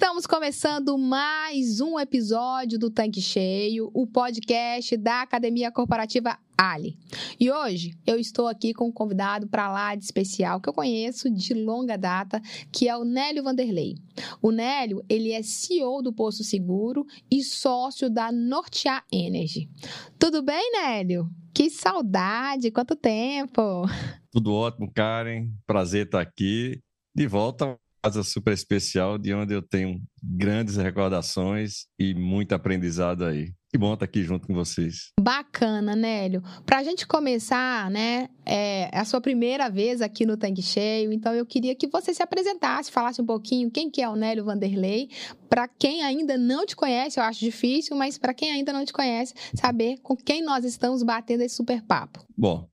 Estamos começando mais um episódio do Tanque Cheio, o podcast da Academia Corporativa Ali. E hoje eu estou aqui com um convidado para lá de especial que eu conheço de longa data, que é o Nélio Vanderlei. O Nélio, ele é CEO do Posto Seguro e sócio da Nortear Energy. Tudo bem, Nélio? Que saudade, quanto tempo! Tudo ótimo, Karen. Prazer estar aqui. De volta casa super especial, de onde eu tenho grandes recordações e muito aprendizado aí. Que bom estar aqui junto com vocês. Bacana, Nélio. Para a gente começar, né, é a sua primeira vez aqui no Tanque Cheio, então eu queria que você se apresentasse, falasse um pouquinho quem que é o Nélio Vanderlei. Para quem ainda não te conhece, eu acho difícil, mas para quem ainda não te conhece, saber com quem nós estamos batendo esse super papo. Bom,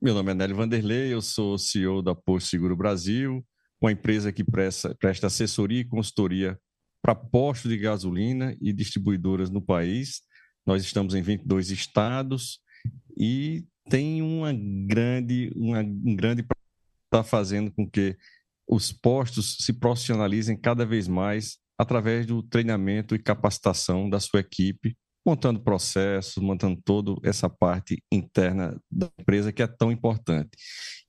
meu nome é Nélio Vanderlei, eu sou CEO da Posto Seguro Brasil, uma empresa que presta, presta assessoria e consultoria para postos de gasolina e distribuidoras no país. Nós estamos em 22 estados e tem uma grande, uma, um grande está fazendo com que os postos se profissionalizem cada vez mais através do treinamento e capacitação da sua equipe, montando processos, montando toda essa parte interna da empresa que é tão importante.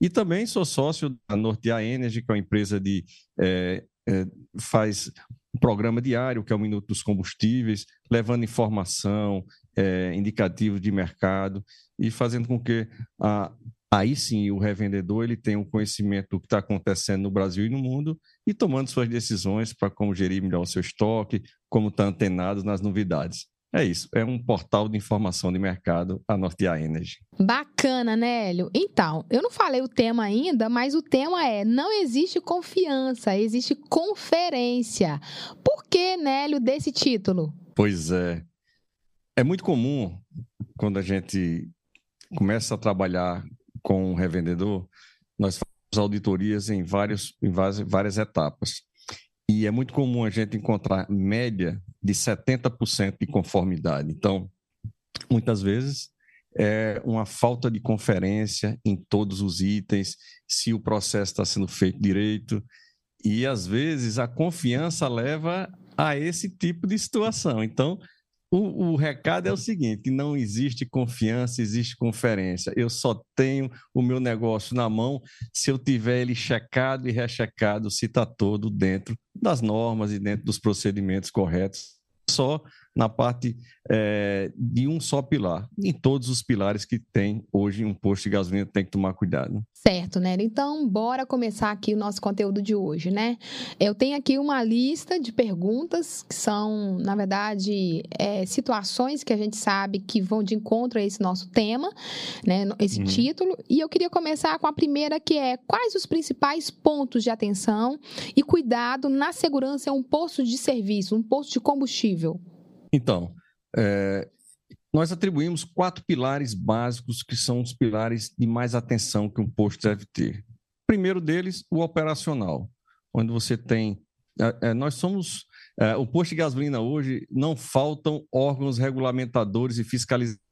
E também sou sócio da Nortear Energy, que é uma empresa de é, é, faz um programa diário, que é o Minuto dos Combustíveis, levando informação, é, indicativo de mercado e fazendo com que a, aí sim o revendedor ele tenha um conhecimento do que está acontecendo no Brasil e no mundo e tomando suas decisões para como gerir melhor o seu estoque, como estar tá antenado nas novidades. É isso, é um portal de informação de mercado, a Nortear Energy. Bacana, Nélio. Então, eu não falei o tema ainda, mas o tema é: não existe confiança, existe conferência. Por que, Nélio, desse título? Pois é. É muito comum, quando a gente começa a trabalhar com um revendedor, nós fazemos auditorias em, vários, em várias, várias etapas. E é muito comum a gente encontrar média de 70% de conformidade. Então, muitas vezes é uma falta de conferência em todos os itens, se o processo está sendo feito direito. E às vezes a confiança leva a esse tipo de situação. Então, o, o, recado é o seguinte: não existe confiança, existe conferência. Eu só tenho o meu negócio na mão se eu tiver ele checado e rechecado, se está todo dentro das normas e dentro dos procedimentos corretos. Só na parte é, de um só pilar. Em todos os pilares que tem hoje um posto de gasolina tem que tomar cuidado. Certo, né? Então, bora começar aqui o nosso conteúdo de hoje, né? Eu tenho aqui uma lista de perguntas que são, na verdade, é, situações que a gente sabe que vão de encontro a esse nosso tema, né? Esse hum. título. E eu queria começar com a primeira, que é quais os principais pontos de atenção e cuidado na segurança em um posto de serviço, um posto de combustível? Então, é, nós atribuímos quatro pilares básicos que são os pilares de mais atenção que um posto deve ter. O primeiro deles, o operacional, onde você tem. É, é, nós somos. É, o posto de gasolina hoje não faltam órgãos regulamentadores e fiscalizadores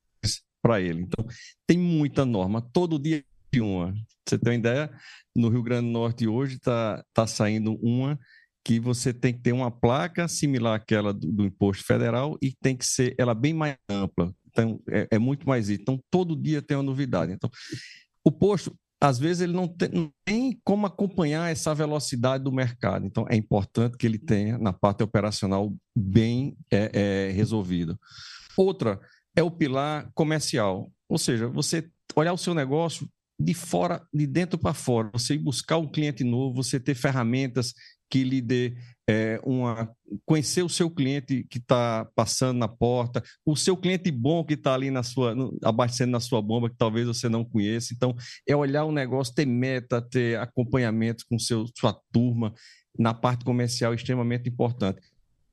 para ele. Então, tem muita norma. Todo dia uma. Você tem uma ideia? No Rio Grande do Norte hoje está tá saindo uma que você tem que ter uma placa similar àquela do, do imposto federal e tem que ser ela bem mais ampla. Então, é, é muito mais. Então, todo dia tem uma novidade. Então, o posto, às vezes, ele não tem, não tem como acompanhar essa velocidade do mercado. Então, é importante que ele tenha, na parte operacional, bem é, é, resolvido. Outra é o pilar comercial. Ou seja, você olhar o seu negócio de fora, de dentro para fora, você ir buscar um cliente novo, você ter ferramentas que lhe dê é, uma. conhecer o seu cliente que está passando na porta, o seu cliente bom que está ali na sua, no, abastecendo na sua bomba, que talvez você não conheça. Então, é olhar o negócio, ter meta, ter acompanhamento com seu, sua turma na parte comercial extremamente importante.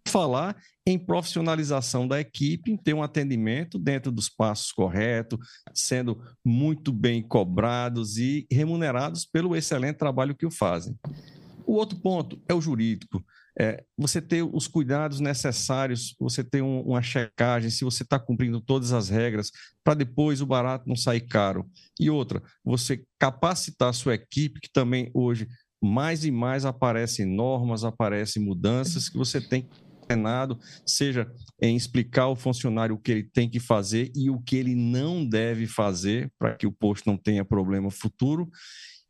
Falar em profissionalização da equipe, em ter um atendimento dentro dos passos corretos, sendo muito bem cobrados e remunerados pelo excelente trabalho que o fazem. O outro ponto é o jurídico. É, você ter os cuidados necessários, você ter um, uma checagem, se você está cumprindo todas as regras, para depois o barato não sair caro. E outra, você capacitar a sua equipe, que também hoje mais e mais aparecem normas, aparecem mudanças que você tem treinado, seja em explicar ao funcionário o que ele tem que fazer e o que ele não deve fazer para que o posto não tenha problema futuro.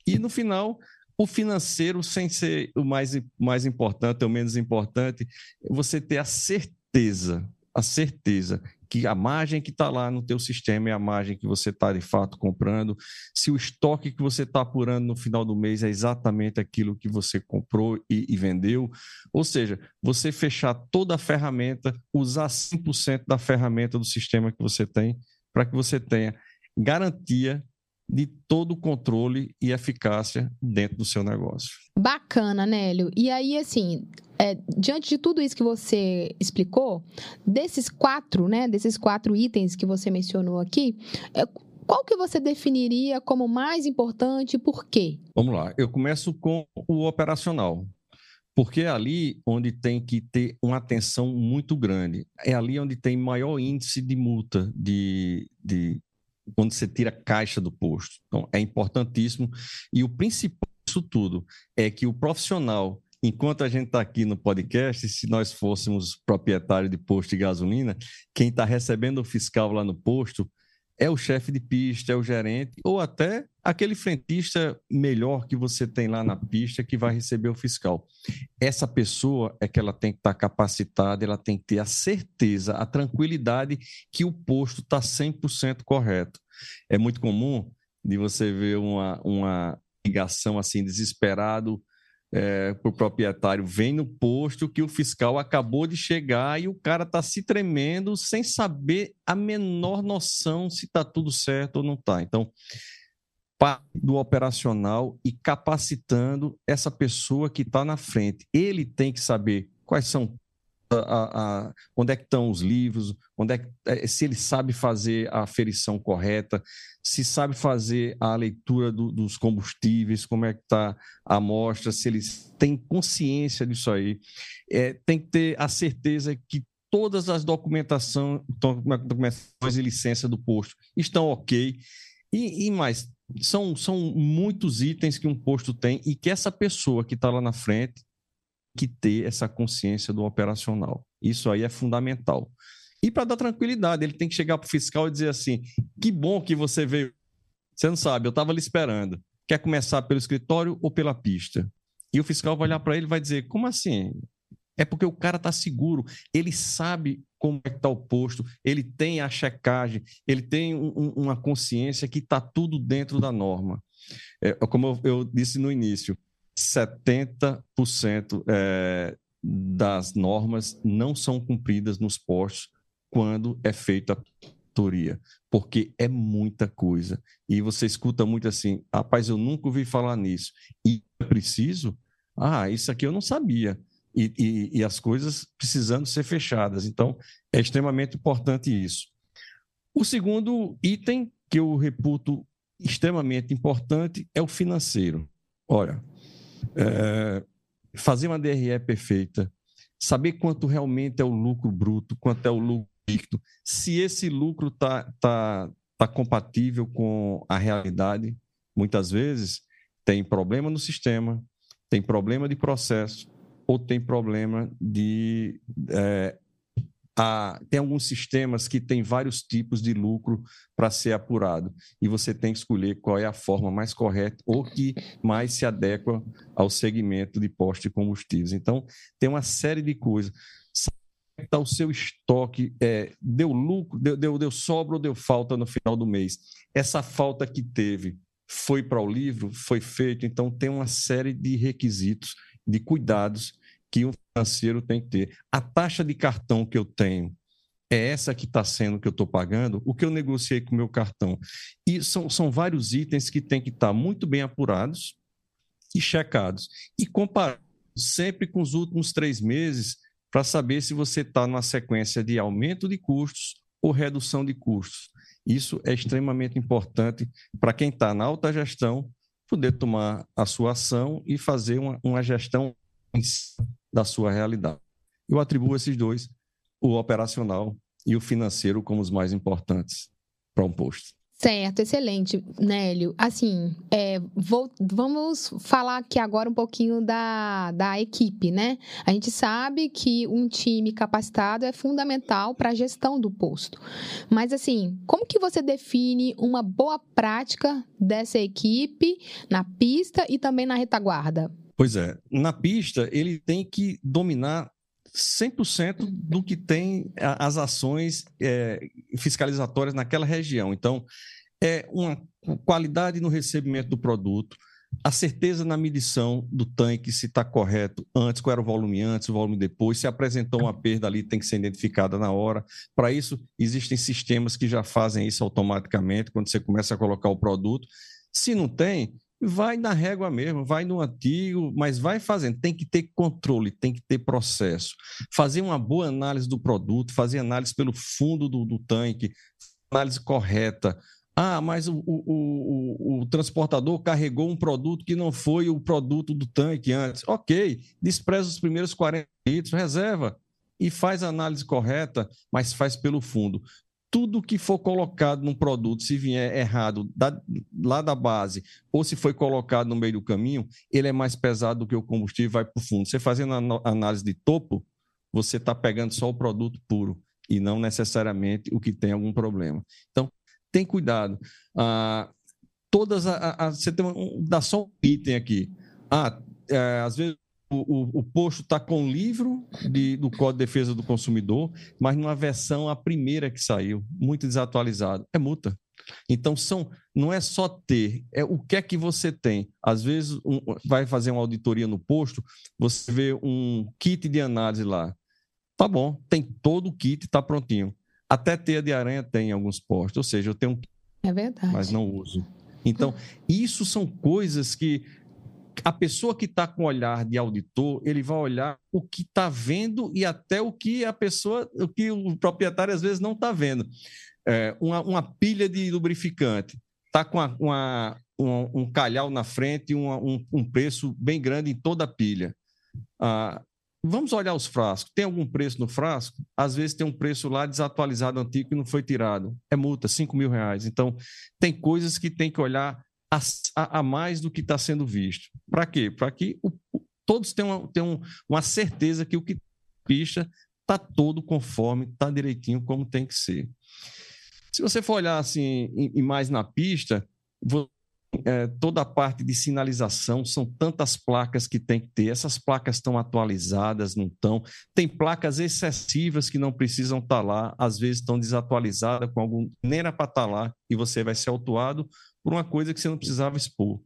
E no final, o financeiro, sem ser o mais, mais importante ou menos importante, você ter a certeza, a certeza que a margem que está lá no teu sistema é a margem que você está de fato comprando, se o estoque que você está apurando no final do mês é exatamente aquilo que você comprou e, e vendeu, ou seja, você fechar toda a ferramenta, usar 100% da ferramenta do sistema que você tem, para que você tenha garantia de todo o controle e eficácia dentro do seu negócio. Bacana, Nélio. E aí, assim, é, diante de tudo isso que você explicou, desses quatro, né, desses quatro itens que você mencionou aqui, é, qual que você definiria como mais importante e por quê? Vamos lá, eu começo com o operacional, porque é ali onde tem que ter uma atenção muito grande. É ali onde tem maior índice de multa, de, de quando você tira caixa do posto. Então, é importantíssimo. E o principal disso tudo é que o profissional, enquanto a gente está aqui no podcast, se nós fôssemos proprietário de posto de gasolina, quem está recebendo o fiscal lá no posto é o chefe de pista, é o gerente, ou até aquele frentista melhor que você tem lá na pista que vai receber o fiscal. Essa pessoa é que ela tem que estar tá capacitada, ela tem que ter a certeza, a tranquilidade que o posto está 100% correto. É muito comum de você ver uma, uma ligação assim, desesperado, é, para o proprietário vem no posto que o fiscal acabou de chegar e o cara está se tremendo sem saber a menor noção se está tudo certo ou não está. Então, do operacional e capacitando essa pessoa que está na frente. Ele tem que saber quais são a, a, onde é que estão os livros, onde é que, é, se ele sabe fazer a aferição correta, se sabe fazer a leitura do, dos combustíveis, como é que está a amostra, se eles têm consciência disso aí. É, tem que ter a certeza que todas as documentação, documentações e licença do posto estão ok. E, e mais, são, são muitos itens que um posto tem e que essa pessoa que está lá na frente que ter essa consciência do operacional. Isso aí é fundamental. E para dar tranquilidade, ele tem que chegar para o fiscal e dizer assim: que bom que você veio. Você não sabe, eu estava ali esperando. Quer começar pelo escritório ou pela pista? E o fiscal vai olhar para ele e vai dizer: como assim? É porque o cara está seguro, ele sabe como é que está o posto, ele tem a checagem, ele tem um, um, uma consciência que está tudo dentro da norma. É, como eu, eu disse no início, 70% é, das normas não são cumpridas nos postos quando é feita a auditoria, porque é muita coisa. E você escuta muito assim, rapaz, eu nunca ouvi falar nisso. E é preciso? Ah, isso aqui eu não sabia. E, e, e as coisas precisando ser fechadas. Então, é extremamente importante isso. O segundo item que eu reputo extremamente importante é o financeiro. Olha, é, fazer uma DRE perfeita, saber quanto realmente é o lucro bruto, quanto é o lucro líquido, se esse lucro está tá, tá compatível com a realidade. Muitas vezes tem problema no sistema, tem problema de processo ou tem problema de é, a, tem alguns sistemas que têm vários tipos de lucro para ser apurado e você tem que escolher qual é a forma mais correta ou que mais se adequa ao segmento de poste de combustíveis. Então, tem uma série de coisas. Está o seu estoque, é, deu lucro, deu, deu, deu sobra ou deu falta no final do mês? Essa falta que teve foi para o livro, foi feito, então tem uma série de requisitos, de cuidados que o financeiro tem que ter. A taxa de cartão que eu tenho é essa que está sendo que eu estou pagando, o que eu negociei com o meu cartão. E são, são vários itens que têm que estar tá muito bem apurados e checados. E comparados sempre com os últimos três meses para saber se você está numa sequência de aumento de custos ou redução de custos. Isso é extremamente importante para quem está na alta gestão poder tomar a sua ação e fazer uma, uma gestão da sua realidade. Eu atribuo esses dois, o operacional e o financeiro, como os mais importantes para um posto. Certo, excelente, Nélio. Assim, é, vou, vamos falar aqui agora um pouquinho da, da equipe, né? A gente sabe que um time capacitado é fundamental para a gestão do posto. Mas, assim, como que você define uma boa prática dessa equipe na pista e também na retaguarda? Pois é, na pista ele tem que dominar 100% do que tem as ações é, fiscalizatórias naquela região. Então, é uma qualidade no recebimento do produto, a certeza na medição do tanque, se está correto antes, qual era o volume antes, o volume depois, se apresentou uma perda ali, tem que ser identificada na hora. Para isso, existem sistemas que já fazem isso automaticamente quando você começa a colocar o produto. Se não tem, vai na régua mesmo, vai no antigo, mas vai fazendo. Tem que ter controle, tem que ter processo. Fazer uma boa análise do produto, fazer análise pelo fundo do, do tanque, análise correta. Ah, mas o, o, o, o, transportador carregou um produto que não foi o produto do tanque antes. Ok, despreza os primeiros 40 litros, reserva e faz a análise correta, mas faz pelo fundo tudo que for colocado num produto, se vier errado da, lá da base, ou se foi colocado no meio do caminho, ele é mais pesado do que o combustível vai para o fundo. Você fazendo a análise de topo, você está pegando só o produto puro e não necessariamente o que tem algum problema. Então, tem cuidado. Ah, todas a, você tem um, dá só um item aqui. Ah, é, às vezes o, o, posto está com o livro de, do Código de Defesa do Consumidor, mas numa versão a primeira que saiu, muito desatualizado. É multa. Então, são, não é só ter, é o que é que você tem. Às vezes, um, vai fazer uma auditoria no posto, você vê um kit de análise lá. Tá bom, tem todo o kit, está prontinho. Até teia de aranha tem em alguns postos, ou seja, eu tenho é verdade. mas não uso. Então, isso são coisas que a pessoa que está com olhar de auditor, ele vai olhar o que está vendo e até o que a pessoa, o que o proprietário às vezes não está vendo. É, uma, uma, pilha de lubrificante está com uma, uma, um, um, calhau na frente e um, um, preço bem grande em toda a pilha. Ah, vamos olhar os frascos. Tem algum preço no frasco? Às vezes tem um preço lá desatualizado, antigo, que não foi tirado. É multa, 5 mil reais. Então, tem coisas que tem que olhar a, a, mais do que está sendo visto. Para quê? Para que o, todos tenham, tenham uma certeza que o que pista está todo conforme, está direitinho como tem que ser. Se você for olhar assim, e mais na pista, é, toda a parte de sinalização, são tantas placas que tem que ter. Essas placas estão atualizadas, não estão. Tem placas excessivas que não precisam estar tá lá, às vezes estão desatualizadas, com algum. Nem era para estar tá lá, e você vai ser autuado por uma coisa que você não precisava expor.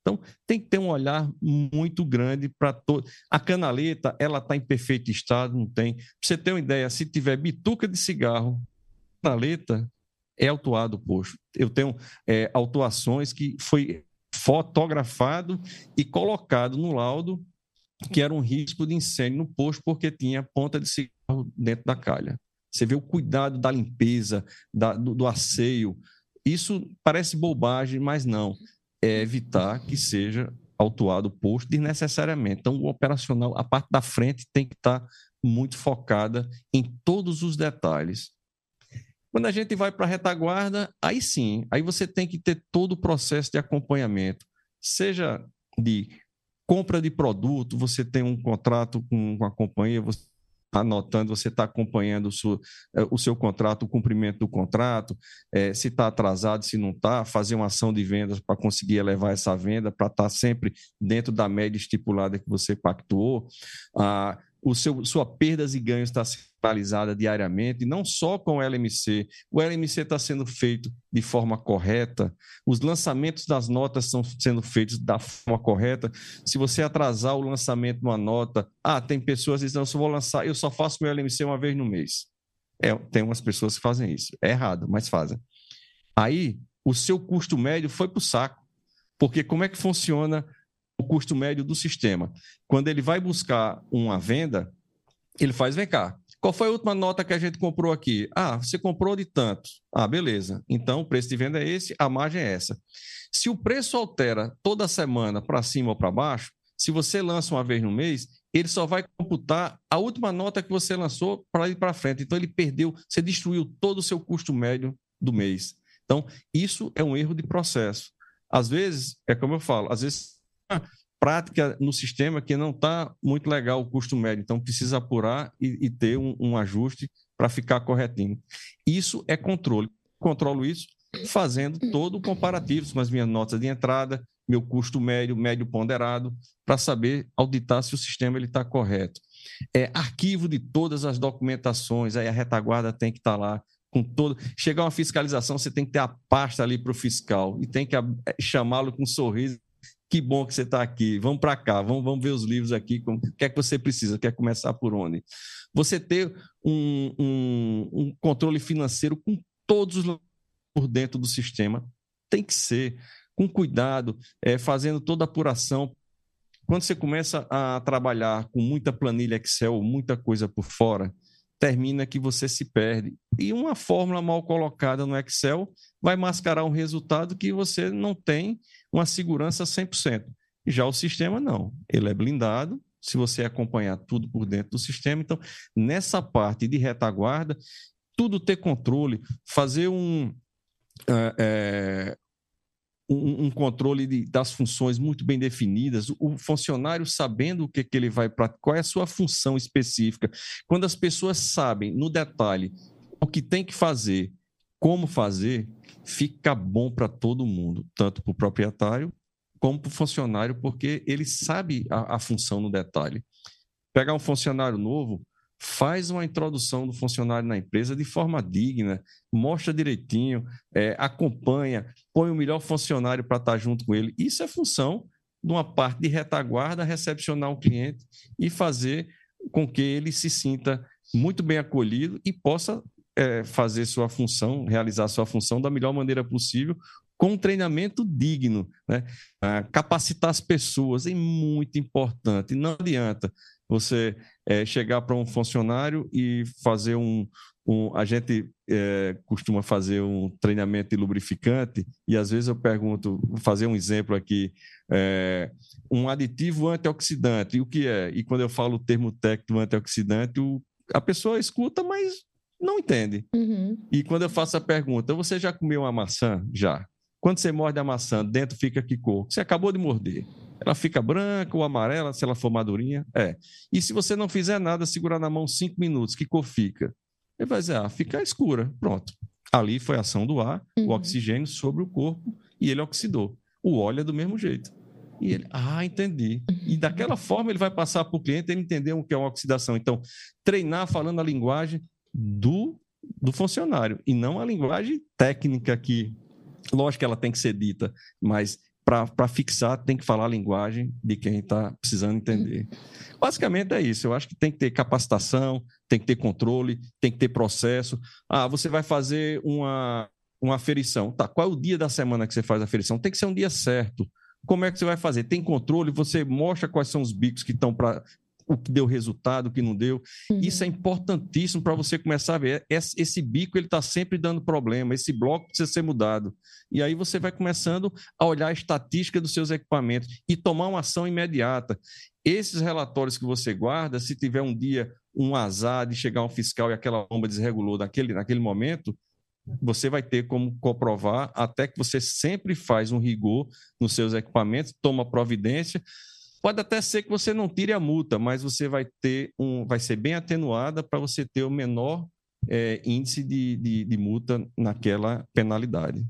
Então, tem que ter um olhar muito grande para todo. A canaleta, ela está em perfeito estado, não tem. Para você ter uma ideia, se tiver bituca de cigarro, canaleta é autuado o posto. Eu tenho é, autuações que foi fotografado e colocado no laudo que era um risco de incêndio no posto porque tinha ponta de cigarro dentro da calha. Você vê o cuidado da limpeza, da, do, do asseio, isso parece bobagem, mas não. É evitar que seja autuado o posto desnecessariamente. Então, o operacional, a parte da frente tem que estar muito focada em todos os detalhes. Quando a gente vai para a retaguarda, aí sim, aí você tem que ter todo o processo de acompanhamento, seja de compra de produto, você tem um contrato com a companhia, você anotando, você está acompanhando o seu, eh, o seu, contrato, o cumprimento do contrato, é, se está atrasado, se não está, fazer uma ação de vendas para conseguir elevar essa venda, para estar tá sempre dentro da média estipulada que você pactuou. Ah, o seu, sua perdas e ganhos está centralizada diariamente, não só com o LMC. O LMC está sendo feito de forma correta, os lançamentos das notas estão sendo feitos da forma correta. Se você atrasar o lançamento de uma nota, ah, tem pessoas que dizem, eu só vou lançar, eu só faço meu LMC uma vez no mês. É, tem umas pessoas que fazem isso. É errado, mas fazem. Aí, o seu custo médio foi para o saco. Porque como é que funciona o custo médio do sistema. Quando ele vai buscar uma venda, ele faz, vem cá, qual foi a última nota que a gente comprou aqui? Ah, você comprou de tantos. Ah, beleza. Então, o preço de venda é esse, a margem é essa. Se o preço altera toda semana para cima ou para baixo, se você lança uma vez no mês, ele só vai computar a última nota que você lançou para ir para frente. Então, ele perdeu, você destruiu todo o seu custo médio do mês. Então, isso é um erro de processo. Às vezes, é como eu falo, às vezes prática no sistema que não está muito legal o custo médio, então precisa apurar e, e ter um, um ajuste para ficar corretinho. Isso é controle. Controlo isso fazendo todo o comparativo com as minhas notas de entrada, meu custo médio, médio ponderado, para saber auditar se o sistema está correto. É, arquivo de todas as documentações, aí a retaguarda tem que estar tá lá com todo. Chegar uma fiscalização, você tem que ter a pasta ali para o fiscal e tem que chamá-lo com um sorriso. Que bom que você está aqui. Vamos para cá, vamos, vamos ver os livros aqui. O que é que você precisa? Quer começar por onde? Você ter um, um, um controle financeiro com todos os por dentro do sistema tem que ser com cuidado, é, fazendo toda a apuração. Quando você começa a trabalhar com muita planilha Excel, muita coisa por fora, termina que você se perde. E uma fórmula mal colocada no Excel vai mascarar um resultado que você não tem uma segurança 100%. Já o sistema não, ele é blindado. Se você acompanhar tudo por dentro do sistema, então nessa parte de retaguarda, tudo ter controle, fazer um, é, é um, um controle de, das funções muito bem definidas, o funcionário sabendo o que, que ele vai para qual é a sua função específica. Quando as pessoas sabem no detalhe o que tem que fazer, como fazer, fica bom para todo mundo, tanto para o proprietário como para o funcionário, porque ele sabe a, a função no detalhe. Pegar um funcionário novo, faz uma introdução do funcionário na empresa de forma digna, mostra direitinho, é, acompanha, põe o melhor funcionário para estar junto com ele. Isso é função de uma parte de retaguarda, recepcionar o cliente e fazer com que ele se sinta muito bem acolhido e possa é, fazer sua função, realizar sua função da melhor maneira possível, com treinamento digno. Né? Ah, capacitar as pessoas é muito importante. Não adianta você é, chegar para um funcionário e fazer um. um a gente é, costuma fazer um treinamento de lubrificante, e às vezes eu pergunto, vou fazer um exemplo aqui, é, um aditivo antioxidante, e o que é? E quando eu falo o termo técnico antioxidante, o, a pessoa escuta, mas não entende. Uhum. E quando eu faço a pergunta, você já comeu uma maçã? Já. Quando você morde a maçã, dentro fica que cor? Você acabou de morder. Ela fica branca ou amarela, se ela for madurinha? É. E se você não fizer nada, segurar na mão cinco minutos, que cor fica? Ele vai dizer, ah, fica escura. Pronto. Ali foi a ação do ar, uhum. o oxigênio sobre o corpo e ele oxidou. O óleo é do mesmo jeito. E ele, ah, entendi. E daquela forma ele vai passar para o cliente ele entender o que é uma oxidação. Então, treinar falando a linguagem do, do funcionário e não a linguagem técnica que, lógico que ela tem que ser dita, mas para fixar, tem que falar a linguagem de quem está precisando entender. Basicamente é isso. Eu acho que tem que ter capacitação, tem que ter controle, tem que ter processo. Ah, você vai fazer uma, uma aferição. Tá, qual é o dia da semana que você faz a aferição? Tem que ser um dia certo. Como é que você vai fazer? Tem controle? Você mostra quais são os bicos que estão para o que deu resultado, o que não deu. Uhum. Isso é importantíssimo para você começar a ver. Esse, esse bico ele está sempre dando problema, esse bloco precisa ser mudado. E aí você vai começando a olhar a estatística dos seus equipamentos e tomar uma ação imediata. Esses relatórios que você guarda, se tiver um dia um azar de chegar um fiscal e aquela bomba desregulou naquele, naquele momento, você vai ter como comprovar até que você sempre faz um rigor nos seus equipamentos, toma providência Pode até ser que você não tire a multa, mas você vai ter um, vai ser bem atenuada para você ter o menor é, índice de, de, de multa naquela penalidade.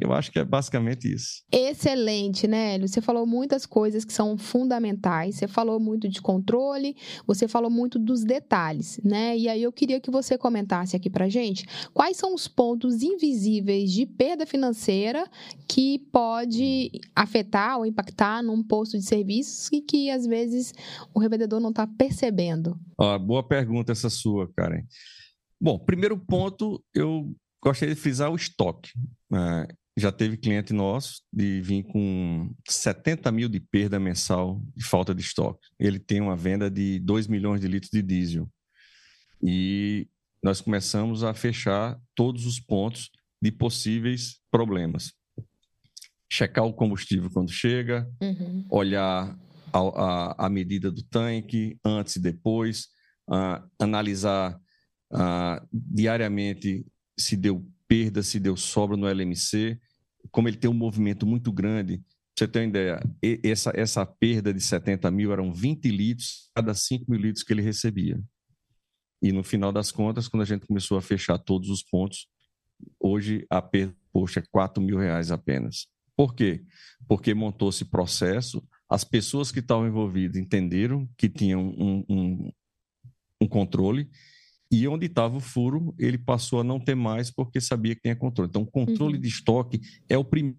Eu acho que é basicamente isso. Excelente, né, Hélio? Você falou muitas coisas que são fundamentais. Você falou muito de controle, você falou muito dos detalhes, né? E aí eu queria que você comentasse aqui pra gente quais são os pontos invisíveis de perda financeira que pode afetar ou impactar num posto de serviços e que às vezes o revendedor não está percebendo. Ah, boa pergunta essa sua, Karen. Bom, primeiro ponto, eu gostaria de frisar o estoque. É, já teve cliente nosso de vir com 70 mil de perda mensal de falta de estoque. Ele tem uma venda de 2 milhões de litros de diesel. E nós começamos a fechar todos os pontos de possíveis problemas. Checar o combustível quando chega, uhum. olhar a, a, a, medida do tanque antes e depois, uh, analisar uh, diariamente se deu perda, se deu sobra no LMC, como ele tem um movimento muito grande. Você tem uma ideia, essa, essa perda de 70 mil eram 20 litros cada 5 mil litros que ele recebia. E no final das contas, quando a gente começou a fechar todos os pontos, hoje a perda poxa, é 4 mil reais apenas. Por quê? Porque montou-se processo, as pessoas que estavam envolvidas entenderam que tinham um, um, um controle e onde estava o furo, ele passou a não ter mais porque sabia que tinha controle. Então, controle uhum. de estoque é o primeiro.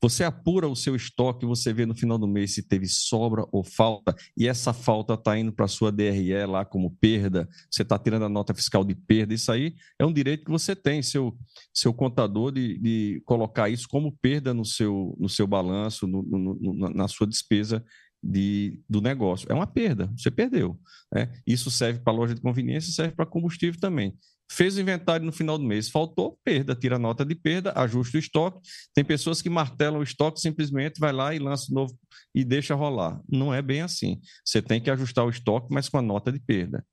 Você apura o seu estoque, você vê no final do mês se teve sobra ou falta, e essa falta está indo para a sua DRE lá como perda, você está tirando a nota fiscal de perda. Isso aí é um direito que você tem, seu, seu contador, de, de colocar isso como perda no seu, no seu balanço, no, no, na sua despesa de, do negócio. É uma perda, você perdeu. Né? Isso serve para loja de conveniência, serve para combustível também. Fez o inventário no final do mês, faltou perda, tira a nota de perda, ajusta o estoque. Tem pessoas que martelam o estoque, simplesmente vai lá e lança o novo e deixa rolar. Não é bem assim. Você tem que ajustar o estoque, mas com a nota de perda.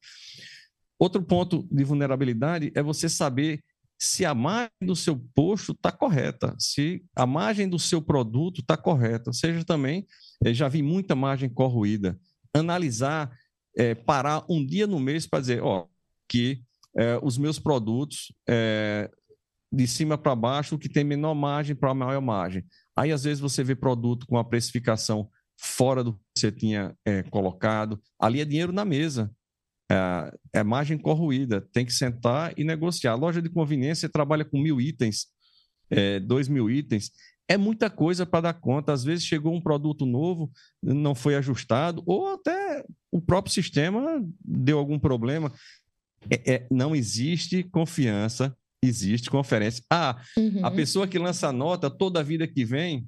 Outro ponto de vulnerabilidade é você saber se a margem do seu posto está correta, se a margem do seu produto está correta. Seja também, já vi muita margem corroída. Analisar, é, parar um dia no mês para dizer, ó, que é, os meus produtos, é, de cima para baixo, o que tem menor margem para maior margem. Aí, às vezes, você vê produto com a precificação fora do que você tinha colocado. Ali é dinheiro na mesa é, é margem corroída, tem que sentar e negociar. A loja de conveniência trabalha com mil itens, é, dois mil itens, é muita coisa para dar conta. Às vezes chegou um produto novo, não foi ajustado, ou até o próprio sistema deu algum problema. É, é, não existe confiança, existe conferência. Ah, uhum. a pessoa que lança a nota, toda a vida que vem,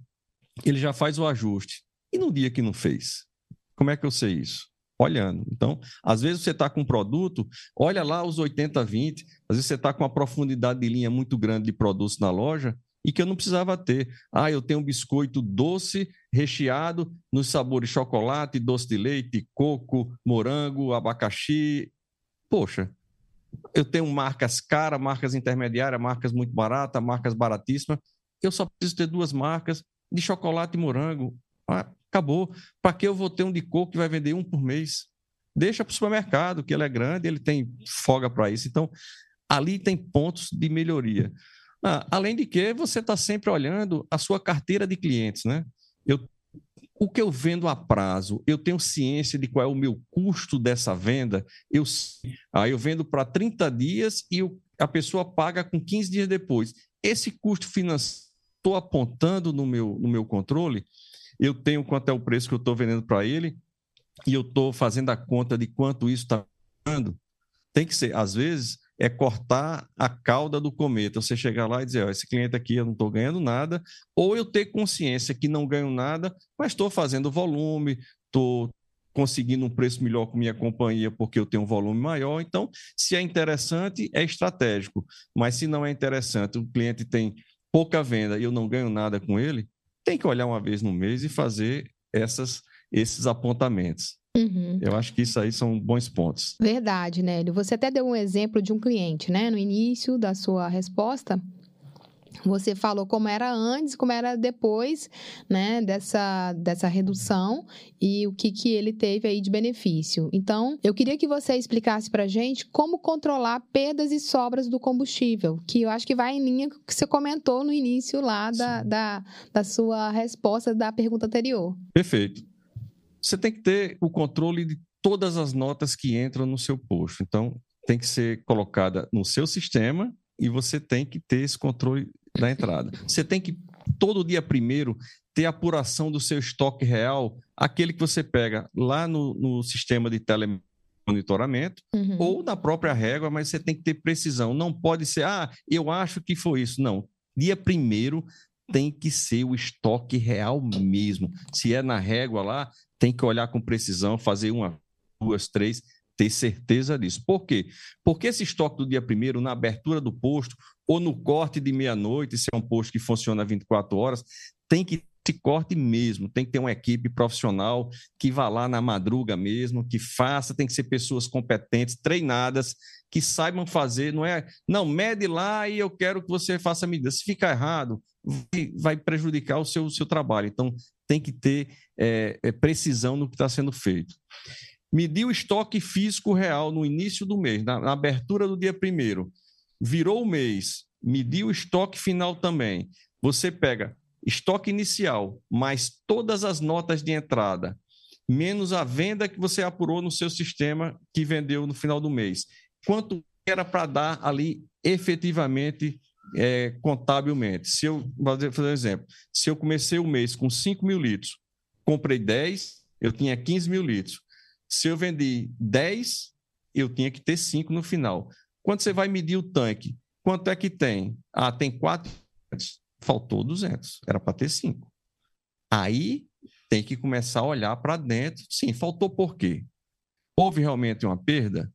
ele já faz o ajuste. E no dia que não fez? Como é que eu sei isso? olhando. Então, às vezes você está com um produto, olha lá os 80-20, às vezes você está com uma profundidade de linha muito grande de produtos na loja e que eu não precisava ter. Ah, eu tenho um biscoito doce, recheado, nos sabores chocolate, doce de leite, coco, morango, abacaxi. Poxa, eu tenho marcas caras, marcas intermediárias, marcas muito baratas, marcas baratíssimas. Eu só preciso ter duas marcas de chocolate e morango. Ah, acabou. Para que eu vou ter um de coco que vai vender um por mês? Deixa para o supermercado, que ele é grande, ele tem folga para isso. Então, ali tem pontos de melhoria. Ah, além de que você está sempre olhando a sua carteira de clientes, né? Eu, o que eu vendo a prazo, eu tenho ciência de qual é o meu custo dessa venda. Eu, ah, eu vendo para 30 dias e a pessoa paga com 15 dias depois. Esse custo financeiro estou apontando no meu, no meu controle, eu tenho quanto é o preço que eu estou vendendo para ele e eu estou fazendo a conta de quanto isso está dando. Tem que ser, às vezes, é cortar a cauda do cometa. Você chegar lá e dizer, esse cliente aqui eu não estou ganhando nada, ou eu ter consciência que não ganho nada, mas estou fazendo volume, estou conseguindo um preço melhor com minha companhia porque eu tenho um volume maior. Então, se é interessante, é estratégico. Mas se não é interessante, o cliente tem pouca venda e eu não ganho nada com ele, tem que olhar uma vez no mês e fazer essas, esses apontamentos. Uhum. Eu acho que isso aí são bons pontos. Verdade, Nélio. Você até deu um exemplo de um cliente, né? No início da sua resposta, você falou como era antes, como era depois, né, dessa, dessa redução e o que, que ele teve aí de benefício. Então, eu queria que você explicasse para gente como controlar perdas e sobras do combustível, que eu acho que vai em linha com o que você comentou no início lá da, da, da sua resposta da pergunta anterior. Perfeito. Você tem que ter o controle de todas as notas que entram no seu posto. Então, tem que ser colocada no seu sistema e você tem que ter esse controle da entrada. Você tem que, todo dia primeiro, ter apuração do seu estoque real, aquele que você pega lá no, no sistema de telemonitoramento uhum. ou na própria régua, mas você tem que ter precisão. Não pode ser, ah, eu acho que foi isso. Não. Dia primeiro tem que ser o estoque real mesmo. Se é na régua lá, tem que olhar com precisão, fazer uma, duas, três, ter certeza disso. Por quê? Porque esse estoque do dia primeiro, na abertura do posto, ou no corte de meia-noite, se é um posto que funciona 24 horas, tem que se corte mesmo. Tem que ter uma equipe profissional que vá lá na madruga mesmo, que faça, tem que ser pessoas competentes, treinadas, que saibam fazer, não é, não, mede lá e eu quero que você faça a medida. Se ficar errado, vai, prejudicar o seu, seu trabalho. Então, tem que ter é, é, precisão no que está sendo feito. Medir o estoque físico real no início do mês, na, na abertura do dia primeiro. Virou o mês, medir o estoque final também. Você pega estoque inicial, mais todas as notas de entrada, menos a venda que você apurou no seu sistema que vendeu no final do mês. Quanto era para dar ali efetivamente, é, contabilmente? Se eu, vou fazer um exemplo, se eu comecei o mês com 5 mil litros, comprei 10, eu tinha 15 mil litros. Se eu vendi 10, eu tinha que ter 5 no final. Quando você vai medir o tanque, quanto é que tem? Ah, tem 4 faltou 200, era para ter 5. Aí tem que começar a olhar para dentro. Sim, faltou por quê? Houve realmente uma perda?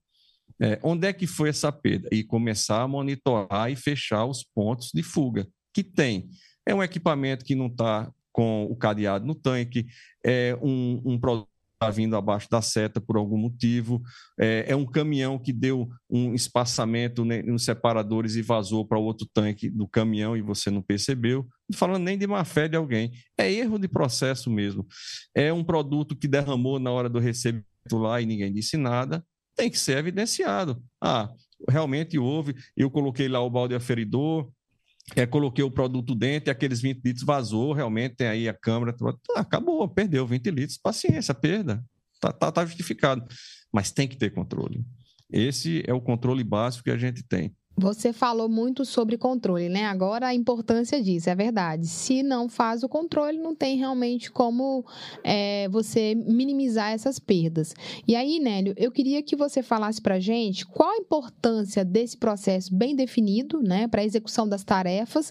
É, onde é que foi essa perda? E começar a monitorar e fechar os pontos de fuga que tem. É um equipamento que não está com o cadeado no tanque, é um, um produto está vindo abaixo da seta por algum motivo, é, é um caminhão que deu um espaçamento né, nos separadores e vazou para outro tanque do caminhão e você não percebeu. Não falando nem de má fé de alguém, é erro de processo mesmo. É um produto que derramou na hora do recebimento lá e ninguém disse nada, tem que ser evidenciado. Ah, realmente houve, eu coloquei lá o balde aferidor, é, coloquei o produto dentro e aqueles 20 litros vazou, realmente tem aí a câmera, ah, acabou, perdeu 20 litros, paciência, perda, tá, tá, tá justificado. Mas tem que ter controle. Esse é o controle básico que a gente tem. Você falou muito sobre controle, né? Agora a importância disso, é verdade. Se não faz o controle, não tem realmente como é, você minimizar essas perdas. E aí, Nélio, eu queria que você falasse para gente qual a importância desse processo bem definido, né, para execução das tarefas,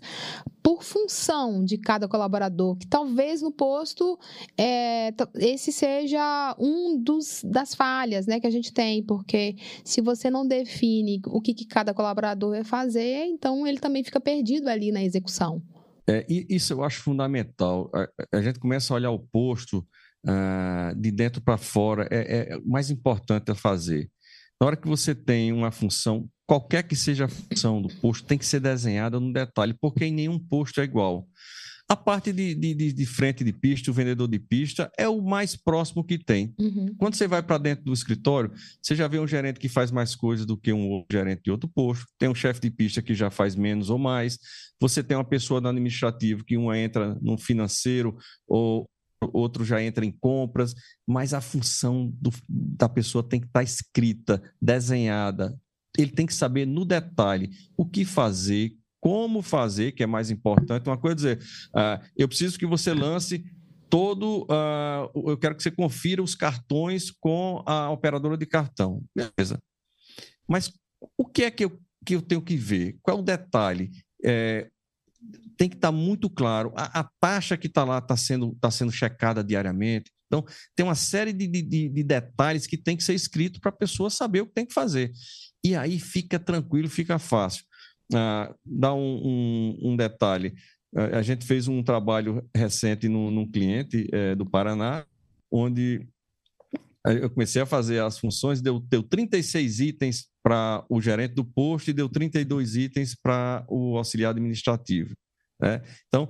por função de cada colaborador, que talvez no posto é, esse seja um dos das falhas, né, que a gente tem, porque se você não define o que, que cada colaborador vai fazer, então ele também fica perdido ali na execução. É, isso eu acho fundamental. A, a gente começa a olhar o posto uh, de dentro para fora, é, é, o mais importante a fazer. Na hora que você tem uma função qualquer que seja a função do posto, tem que ser desenhada no detalhe, porque em nenhum posto é igual. A parte de, de, de frente de pista, o vendedor de pista, é o mais próximo que tem. Uhum. Quando você vai para dentro do escritório, você já vê um gerente que faz mais coisas do que um outro gerente de outro posto, tem um chefe de pista que já faz menos ou mais, você tem uma pessoa no administrativo que uma entra no financeiro ou outro já entra em compras, mas a função do, da pessoa tem que estar tá escrita, desenhada, ele tem que saber no detalhe o que fazer, como fazer, que é mais importante. Uma coisa é dizer, uh, eu preciso que você lance todo, uh, eu quero que você confira os cartões com a operadora de cartão. Beleza. Mas o que é que eu, que eu tenho que ver? Qual é o detalhe? É, tem que estar muito claro. A, a taxa que está lá está sendo, tá sendo checada diariamente. Então, tem uma série de, de, de detalhes que tem que ser escrito para a pessoa saber o que tem que fazer. E aí fica tranquilo, fica fácil. Ah, dá um, um, um detalhe. A gente fez um trabalho recente num, num cliente é, do Paraná, onde eu comecei a fazer as funções, deu, deu 36 itens para o gerente do posto e deu 32 itens para o auxiliar administrativo. Né? Então,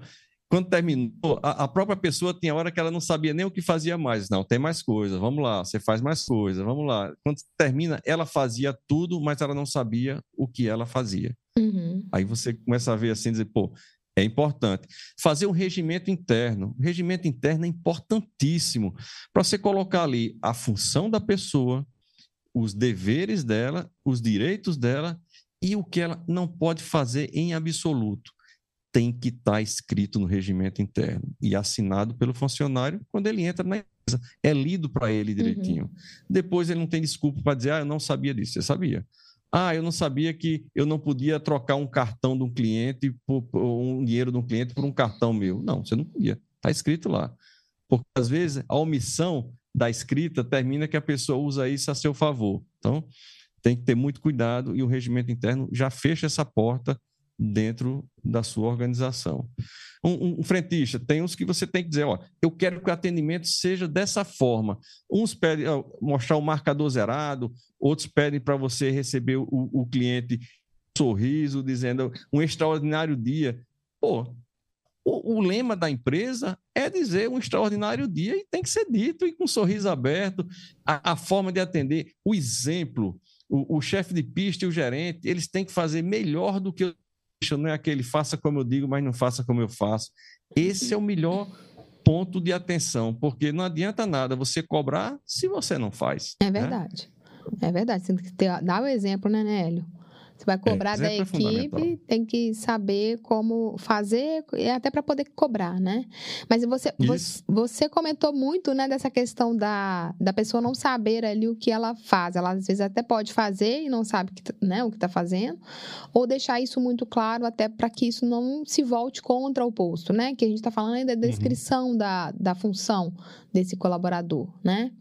quando terminou, a, a, própria pessoa tinha hora que ela não sabia nem o que fazia mais. Não, tem mais coisa, vamos lá, você faz mais coisa, vamos lá. Quando termina, ela fazia tudo, mas ela não sabia o que ela fazia. Uhum. Aí você começa a ver assim, dizer, pô, é importante. Fazer um regimento interno. O regimento interno é importantíssimo para você colocar ali a função da pessoa, os deveres dela, os direitos dela e o que ela não pode fazer em absoluto tem que estar tá escrito no regimento interno e assinado pelo funcionário quando ele entra na empresa. É lido para ele uhum. direitinho. Uhum. Depois ele não tem desculpa para dizer, ah, eu não sabia disso. Você sabia. Ah, eu não sabia que eu não podia trocar um cartão de um cliente, por, um dinheiro de um cliente por um cartão meu. Não, você não podia. Está escrito lá. Porque às vezes a omissão da escrita termina que a pessoa usa isso a seu favor. Então, tem que ter muito cuidado e o regimento interno já fecha essa porta dentro da sua organização. Um, um, frentista, tem uns que você tem que dizer, ó, eu quero que o atendimento seja dessa forma. Uns pedem ó, mostrar o marcador zerado, outros pedem para você receber o, o cliente sorriso, dizendo um extraordinário dia. Pô, o, o, lema da empresa é dizer um extraordinário dia e tem que ser dito e com um sorriso aberto, a, a forma de atender, o exemplo, o, o chefe de pista e o gerente, eles têm que fazer melhor do que não é aquele faça como eu digo, mas não faça como eu faço. Esse é o melhor ponto de atenção, porque não adianta nada você cobrar se você não faz. É né? verdade. Né? É verdade. Você tem que ter, dar o exemplo, né, Nélio? Você vai é, cobrar é, da equipe, tem que saber como fazer, e até para poder cobrar, né? Mas você, você, você, comentou muito, né, dessa questão da, da pessoa não saber ali o que ela faz. Ela às vezes até pode fazer e não sabe que, né, o que está fazendo, ou deixar isso muito claro até para que isso não se volte contra o posto, né? Que a gente está falando ainda da uhum. descrição uhum. da, da função desse colaborador, né?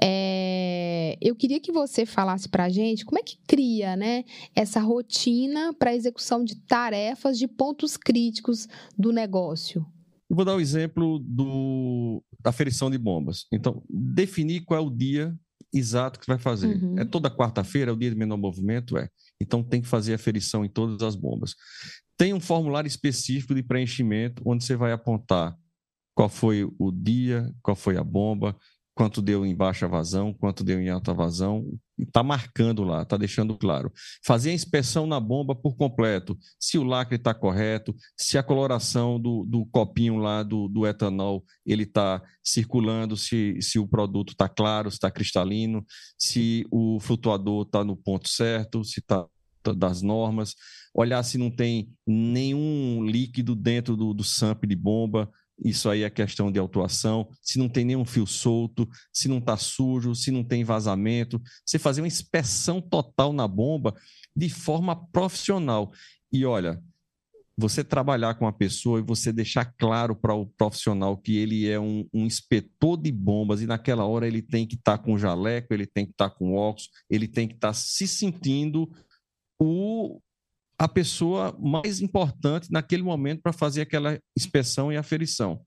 É, eu queria que você falasse para a gente como é que cria né, essa rotina para a execução de tarefas de pontos críticos do negócio. Eu vou dar o um exemplo do, da aferição de bombas. Então, definir qual é o dia exato que você vai fazer. Uhum. É toda quarta-feira, é o dia de menor movimento? É. Então, tem que fazer aferição em todas as bombas. Tem um formulário específico de preenchimento onde você vai apontar qual foi o dia, qual foi a bomba, quanto deu em baixa vazão, quanto deu em alta vazão, está marcando lá, está deixando claro. Fazer a inspeção na bomba por completo, se o lacre está correto, se a coloração do, do copinho lá do, do etanol ele está circulando, se, se o produto está claro, se está cristalino, se o flutuador está no ponto certo, se está das normas, olhar se não tem nenhum líquido dentro do, do SAMP de bomba, isso aí é questão de autuação, se não tem nenhum fio solto, se não está sujo, se não tem vazamento, você fazer uma inspeção total na bomba de forma profissional. E olha, você trabalhar com a pessoa e você deixar claro para o profissional que ele é um, um, inspetor de bombas e naquela hora ele tem que estar tá com jaleco, ele tem que estar tá com óculos, ele tem que estar tá se sentindo o, a pessoa mais importante naquele momento para fazer aquela inspeção e aferição.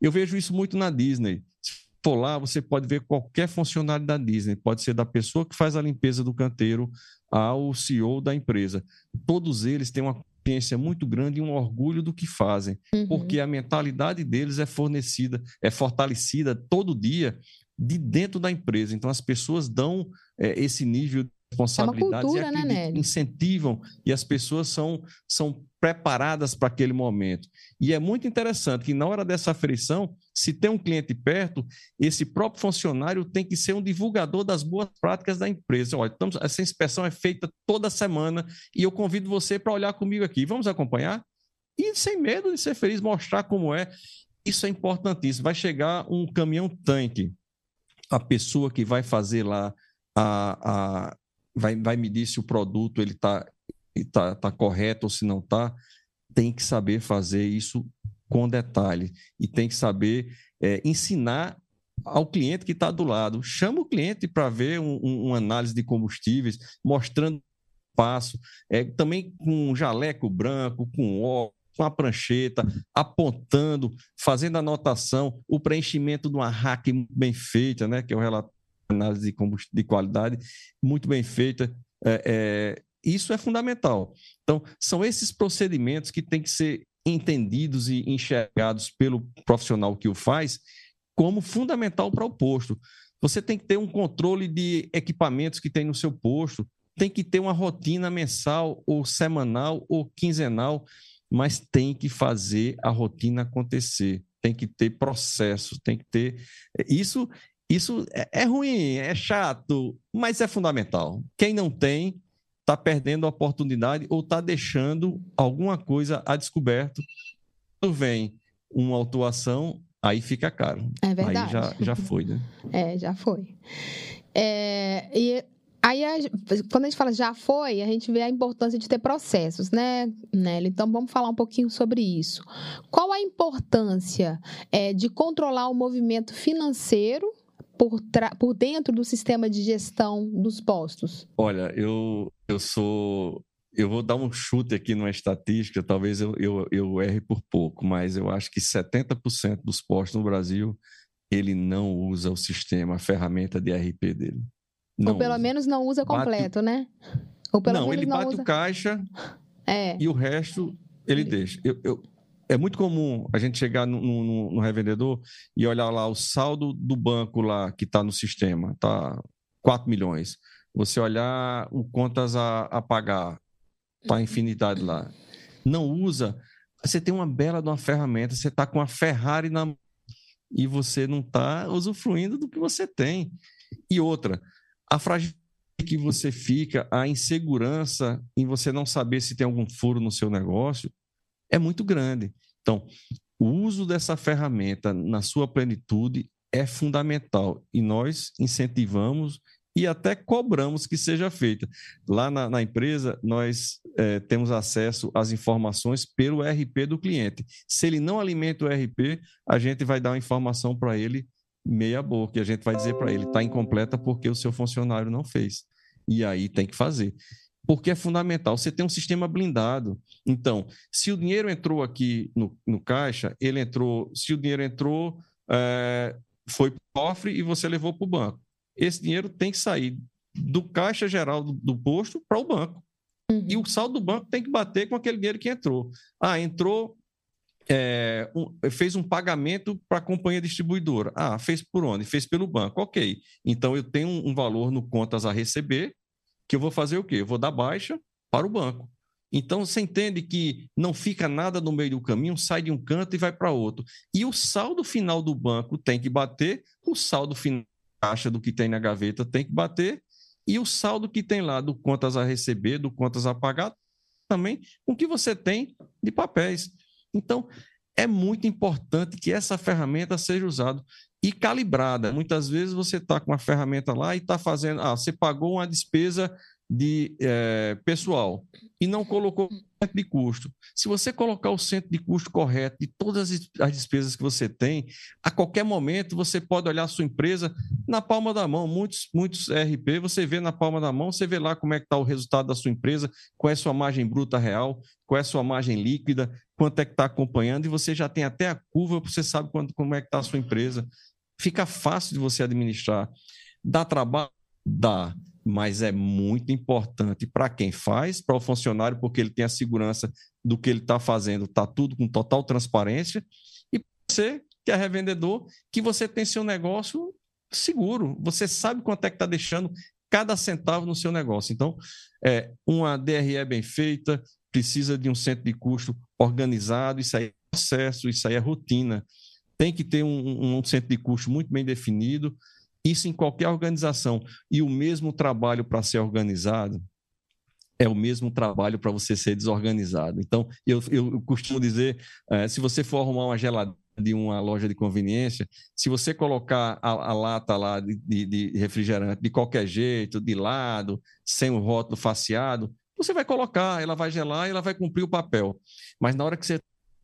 Eu vejo isso muito na Disney. Se for lá, você pode ver qualquer funcionário da Disney, pode ser da pessoa que faz a limpeza do canteiro ao CEO da empresa. Todos eles têm uma consciência muito grande e um orgulho do que fazem, uhum. porque a mentalidade deles é fornecida, é fortalecida todo dia de dentro da empresa. Então, as pessoas dão é, esse nível responsabilidades é cultura, né, incentivam e as pessoas são, são preparadas para aquele momento. E é muito interessante que na hora dessa aferição, se tem um cliente perto, esse próprio funcionário tem que ser um divulgador das boas práticas da empresa. Olha, estamos, essa inspeção é feita toda semana e eu convido você para olhar comigo aqui. Vamos acompanhar? E sem medo de ser feliz, mostrar como é. Isso é importantíssimo. Vai chegar um caminhão tanque, a pessoa que vai fazer lá a, a vai, vai medir se o produto ele está tá, tá correto ou se não está, tem que saber fazer isso com detalhe e tem que saber é, ensinar ao cliente que está do lado. Chama o cliente para ver um, um, uma análise de combustíveis, mostrando passo, é, também com um jaleco branco, com óculos, com a prancheta, apontando, fazendo anotação, o preenchimento de uma rack bem feita, né, que é o relatório análise de, de qualidade muito bem feita. É, é, isso é fundamental. Então, são esses procedimentos que têm que ser entendidos e enxergados pelo profissional que o faz como fundamental para o posto. Você tem que ter um controle de equipamentos que tem no seu posto, tem que ter uma rotina mensal ou semanal ou quinzenal, mas tem que fazer a rotina acontecer, tem que ter processo, tem que ter. Isso isso é, é ruim, é chato, mas é fundamental. Quem não tem está perdendo a oportunidade ou está deixando alguma coisa a descoberto. Quando vem uma autuação, aí fica caro. É verdade. Aí já, já foi, né? É, já foi. É, e aí, quando a gente fala já foi, a gente vê a importância de ter processos, né, Nelly? Então, vamos falar um pouquinho sobre isso. Qual a importância é, de controlar o movimento financeiro por, por dentro do sistema de gestão dos postos? Olha, eu, eu sou eu vou dar um chute aqui numa estatística, talvez eu, eu, eu erre por pouco, mas eu acho que 70% dos postos no Brasil ele não usa o sistema, a ferramenta de RP dele. Não Ou pelo usa. menos não usa completo, bate... né? Ou pelo não, menos ele não bate usa... o caixa é. e o resto ele, ele... deixa. Eu, eu, é muito comum a gente chegar no, no, no, revendedor e olhar lá o saldo do banco lá que está no sistema, tá 4 milhões. Você olhar o contas a, a pagar, tá infinidade lá. Não usa. Você tem uma bela de uma ferramenta, você está com a Ferrari na e você não está usufruindo do que você tem. E outra, a fragilidade que você fica, a insegurança em você não saber se tem algum furo no seu negócio, é muito grande. Então, o uso dessa ferramenta na sua plenitude é fundamental e nós incentivamos e até cobramos que seja feita. Lá na, na empresa, nós é, temos acesso às informações pelo RP do cliente. Se ele não alimenta o RP, a gente vai dar uma informação para ele meia boca, e a gente vai dizer para ele, está incompleta porque o seu funcionário não fez. E aí tem que fazer. Porque é fundamental, você tem um sistema blindado. Então, se o dinheiro entrou aqui no, no caixa, ele entrou, se o dinheiro entrou, é, foi para o cofre e você levou para o banco esse dinheiro tem que sair do caixa geral do, do posto para o banco. Uhum. E o saldo do banco tem que bater com aquele dinheiro que entrou. Ah, entrou, é, um, fez um pagamento para a companhia distribuidora. Ah, fez por onde? Fez pelo banco. Ok. Então eu tenho um, um valor no contas a receber que eu vou fazer o quê? Eu vou dar baixa para o banco. Então você entende que não fica nada no meio do caminho, sai de um canto e vai para outro. E o saldo final do banco tem que bater o saldo final do que tem na gaveta tem que bater e o saldo que tem lá do contas a receber, do contas a pagar, também com o que você tem de papéis. Então, é muito importante que essa ferramenta seja usada e calibrada. Muitas vezes você está com uma ferramenta lá e está fazendo. Ah, você pagou uma despesa de é, pessoal e não colocou centro de custo. Se você colocar o centro de custo correto de todas as despesas que você tem, a qualquer momento você pode olhar a sua empresa na palma da mão. Muitos, muitos RP você vê na palma da mão, você vê lá como é que está o resultado da sua empresa, qual é a sua margem bruta real, qual é a sua margem líquida, quanto é que está acompanhando, e você já tem até a curva, você sabe quando, como é que está a sua empresa. Fica fácil de você administrar. Dá trabalho? Dá mas é muito importante para quem faz, para o funcionário, porque ele tem a segurança do que ele está fazendo, está tudo com total transparência, e você, que é revendedor, que você tem seu negócio seguro, você sabe quanto é que está deixando cada centavo no seu negócio. Então, é, uma DRE bem feita, precisa de um centro de custo organizado, isso aí é processo, isso aí é rotina. Tem que ter um, um centro de custo muito bem definido, isso em qualquer organização. E o mesmo trabalho para ser organizado é o mesmo trabalho para você ser desorganizado. Então, eu, eu costumo dizer: é, se você for arrumar uma geladeira de uma loja de conveniência, se você colocar a, a lata lá de, de, de, refrigerante de qualquer jeito, de lado, sem o rótulo faceado, você vai colocar, ela vai gelar e ela vai cumprir o papel. Mas na hora que você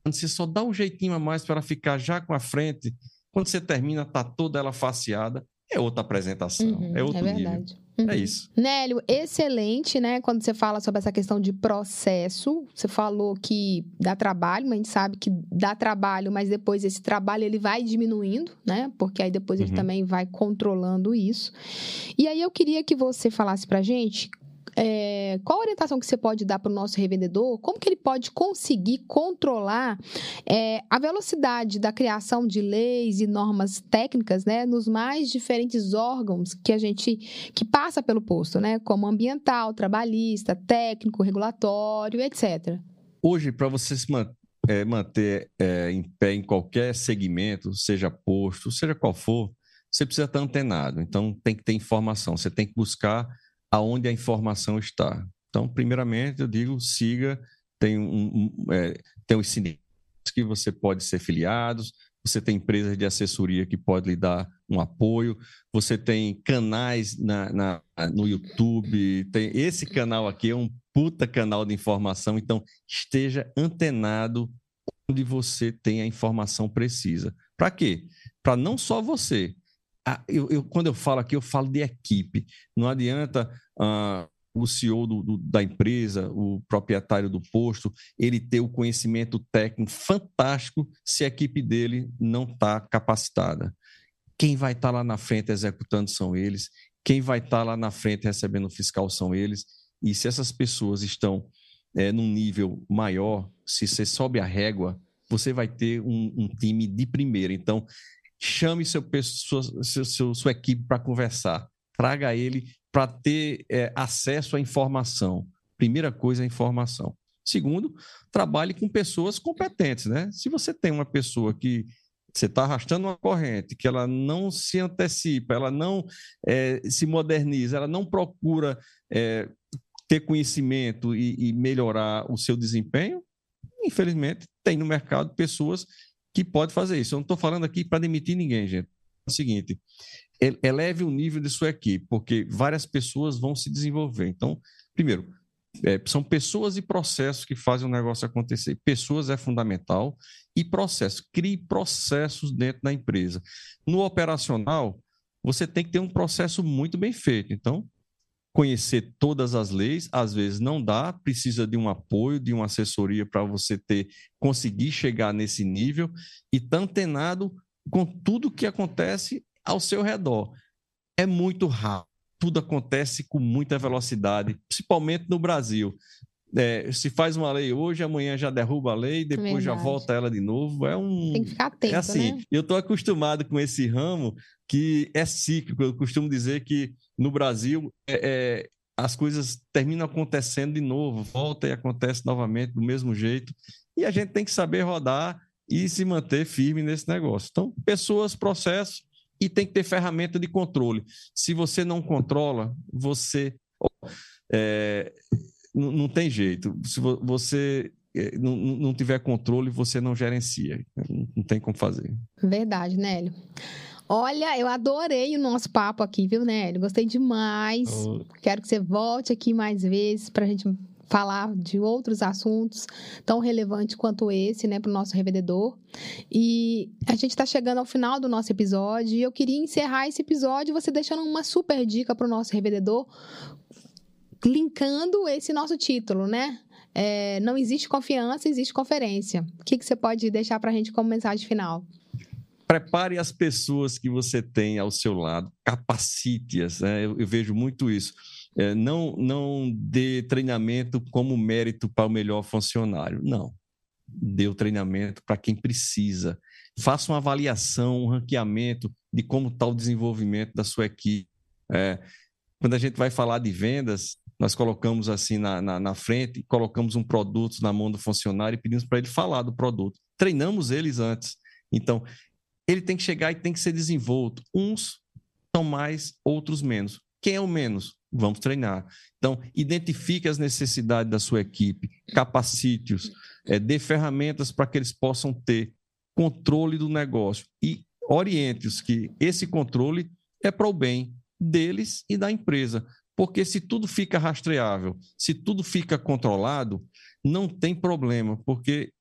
você só dá um jeitinho a mais para ela ficar já com a frente. Quando você termina, tá toda ela faceada é outra apresentação, uhum, é outro é verdade. nível. É uhum. É isso. Nélio, excelente, né? Quando você fala sobre essa questão de processo, você falou que dá trabalho, mas a gente sabe que dá trabalho, mas depois esse trabalho ele vai diminuindo, né? Porque aí depois uhum. ele também vai controlando isso. E aí eu queria que você falasse pra gente é, qual a orientação que você pode dar para o nosso revendedor? Como que ele pode conseguir controlar é, a velocidade da criação de leis e normas técnicas, né, nos mais diferentes órgãos que a gente que passa pelo posto, né, como ambiental, trabalhista, técnico, regulatório, etc. Hoje, para você se manter é, manter é, em pé em qualquer segmento, seja posto, seja qual for, você precisa estar antenado. Então, tem que ter informação. Você tem que buscar aonde a informação está. Então, primeiramente, eu digo, siga, tem, um, um é, tem os sindicatos que você pode ser filiados, você tem empresas de assessoria que podem lhe dar um apoio, você tem canais na, na, no YouTube, tem esse canal aqui é um puta canal de informação, então esteja antenado onde você tem a informação precisa. Para quê? Para não só você, eu, eu, quando eu falo aqui, eu falo de equipe. Não adianta uh, o CEO do, do, da empresa, o proprietário do posto, ele ter o conhecimento técnico fantástico se a equipe dele não está capacitada. Quem vai estar tá lá na frente executando são eles, quem vai estar tá lá na frente recebendo fiscal são eles, e se essas pessoas estão é, num nível maior, se você sobe a régua, você vai ter um, um time de primeira. Então, chame seu, sua, seu, sua equipe para conversar, traga ele para ter é, acesso à informação. Primeira coisa, a informação. Segundo, trabalhe com pessoas competentes, né? Se você tem uma pessoa que você está arrastando uma corrente, que ela não se antecipa, ela não é, se moderniza, ela não procura é, ter conhecimento e, e, melhorar o seu desempenho, infelizmente, tem no mercado pessoas que podem fazer isso. Eu não estou falando aqui para demitir ninguém, gente. É o seguinte, eleve o nível de sua equipe, porque várias pessoas vão se desenvolver. Então, primeiro, é, são pessoas e processos que fazem o negócio acontecer. Pessoas é fundamental e processo. Crie processos dentro da empresa. No operacional, você tem que ter um processo muito bem feito. Então, conhecer todas as leis, às vezes não dá, precisa de um apoio, de uma assessoria para você ter conseguir chegar nesse nível e tá antenado com tudo que acontece ao seu redor. É muito rápido, tudo acontece com muita velocidade, principalmente no Brasil. É, se faz uma lei hoje, amanhã já derruba a lei, depois Verdade. já volta ela de novo. É um. Tem que ficar atento. É assim, né? eu estou acostumado com esse ramo que é cíclico. Eu costumo dizer que no Brasil é, é, as coisas terminam acontecendo de novo, volta e acontece novamente do mesmo jeito. E a gente tem que saber rodar e se manter firme nesse negócio. Então, pessoas, processos, e tem que ter ferramenta de controle. Se você não controla, você. É, não, não, tem jeito. Se você é, não, não tiver controle, você não gerencia. Não tem como fazer. Verdade, Nélio. Olha, eu adorei o nosso papo aqui, viu, Nélio? Gostei demais. Oh. Quero que você volte aqui mais vezes para a gente falar de outros assuntos tão relevantes quanto esse, né, para o nosso revendedor. E a gente está chegando ao final do nosso episódio e eu queria encerrar esse episódio você deixando uma super dica para o nosso revendedor, linkando esse nosso título, né? É, não existe confiança, existe conferência. O que, que você pode deixar para a gente como mensagem final? Prepare as pessoas que você tem ao seu lado, capacite-as. Né? Eu, eu vejo muito isso é, não, não dê treinamento como mérito para o melhor funcionário. Não. Dê o treinamento para quem precisa. Faça uma avaliação, um ranqueamento de como está o desenvolvimento da sua equipe. É, quando a gente vai falar de vendas, nós colocamos assim na, na, na, frente, colocamos um produto na mão do funcionário e pedimos para ele falar do produto. Treinamos eles antes. Então, ele tem que chegar e tem que ser desenvolto. Uns são mais, outros menos. Quem é o menos? Vamos treinar. Então, identifique as necessidades da sua equipe, capacite-os, é, dê ferramentas para que eles possam ter controle do negócio e oriente-os que esse controle é para o bem deles e da empresa. Porque se tudo fica rastreável, se tudo fica controlado, não tem problema, porque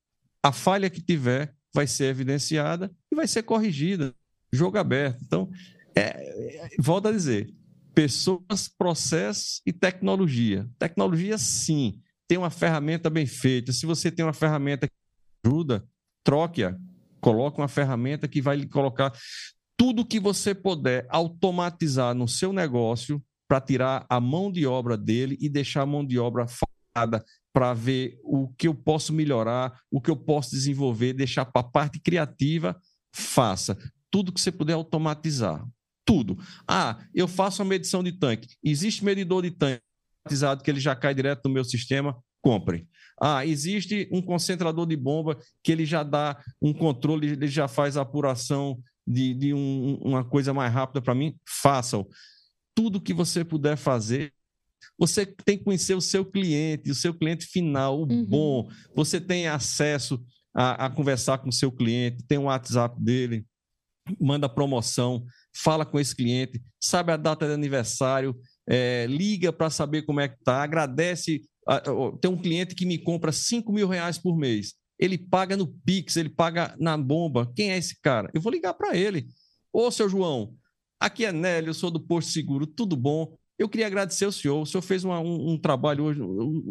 a falha que tiver vai ser evidenciada e vai ser corrigida. Jogo aberto. Então, é, é, volto a dizer, pessoas, processos e tecnologia. Tecnologia, sim, tem uma ferramenta bem feita. Se você tem uma ferramenta que ajuda, troque-a. Coloque uma ferramenta que vai lhe colocar tudo que você puder automatizar no seu negócio para tirar a mão de obra dele e deixar a mão de obra focada para ver o que eu posso melhorar, o que eu posso desenvolver, deixar para a parte criativa, faça. Tudo que você puder automatizar tudo. Ah, eu faço uma medição de tanque. Existe medidor de tanque que ele já cai direto no meu sistema, compre. Ah, existe um concentrador de bomba que ele já dá um controle, ele já faz a apuração de, de um, uma coisa mais rápida para mim, façam. Tudo que você puder fazer, você tem que conhecer o seu cliente, o seu cliente final, o uhum. bom. Você tem acesso a, a conversar com o seu cliente, tem o WhatsApp dele, manda promoção fala com esse cliente, sabe a data de aniversário, é, liga para saber como é que está, agradece. Tem um cliente que me compra 5 mil reais por mês. Ele paga no Pix, ele paga na bomba. Quem é esse cara? Eu vou ligar para ele. Ô, seu João, aqui é Nélio, eu sou do Posto Seguro, tudo bom? Eu queria agradecer ao senhor. O senhor fez uma, um, um, trabalho hoje.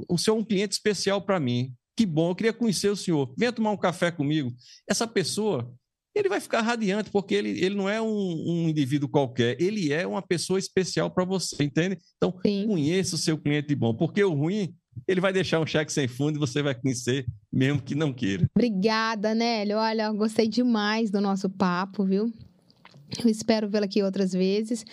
O senhor é um cliente especial para mim. Que bom, eu queria conhecer o senhor. Venha tomar um café comigo. Essa pessoa, ele vai ficar radiante, porque ele, ele não é um, um indivíduo qualquer, ele é uma pessoa especial para você, entende? Então, Sim. conheça o seu cliente bom, porque o ruim ele vai deixar um cheque sem fundo e você vai conhecer, mesmo que não queira. Obrigada, Nélio. Olha, gostei demais do nosso papo, viu? Eu espero vê-la aqui outras vezes.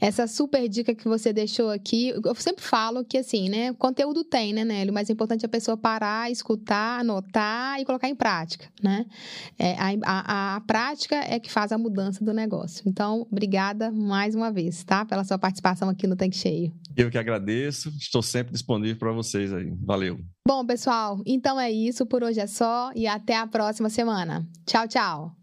Essa super dica que você deixou aqui, eu sempre falo que assim, né? Conteúdo tem, né, Nélio? Mas é importante a pessoa parar, escutar, anotar e colocar em prática, né? É, a, a, a, prática é que faz a mudança do negócio. Então, obrigada mais uma vez, tá? Pela sua participação aqui no Tanque Cheio. Eu que agradeço, estou sempre disponível para vocês aí. Valeu. Bom, pessoal, então é isso. Por hoje é só e até a próxima semana. Tchau, tchau.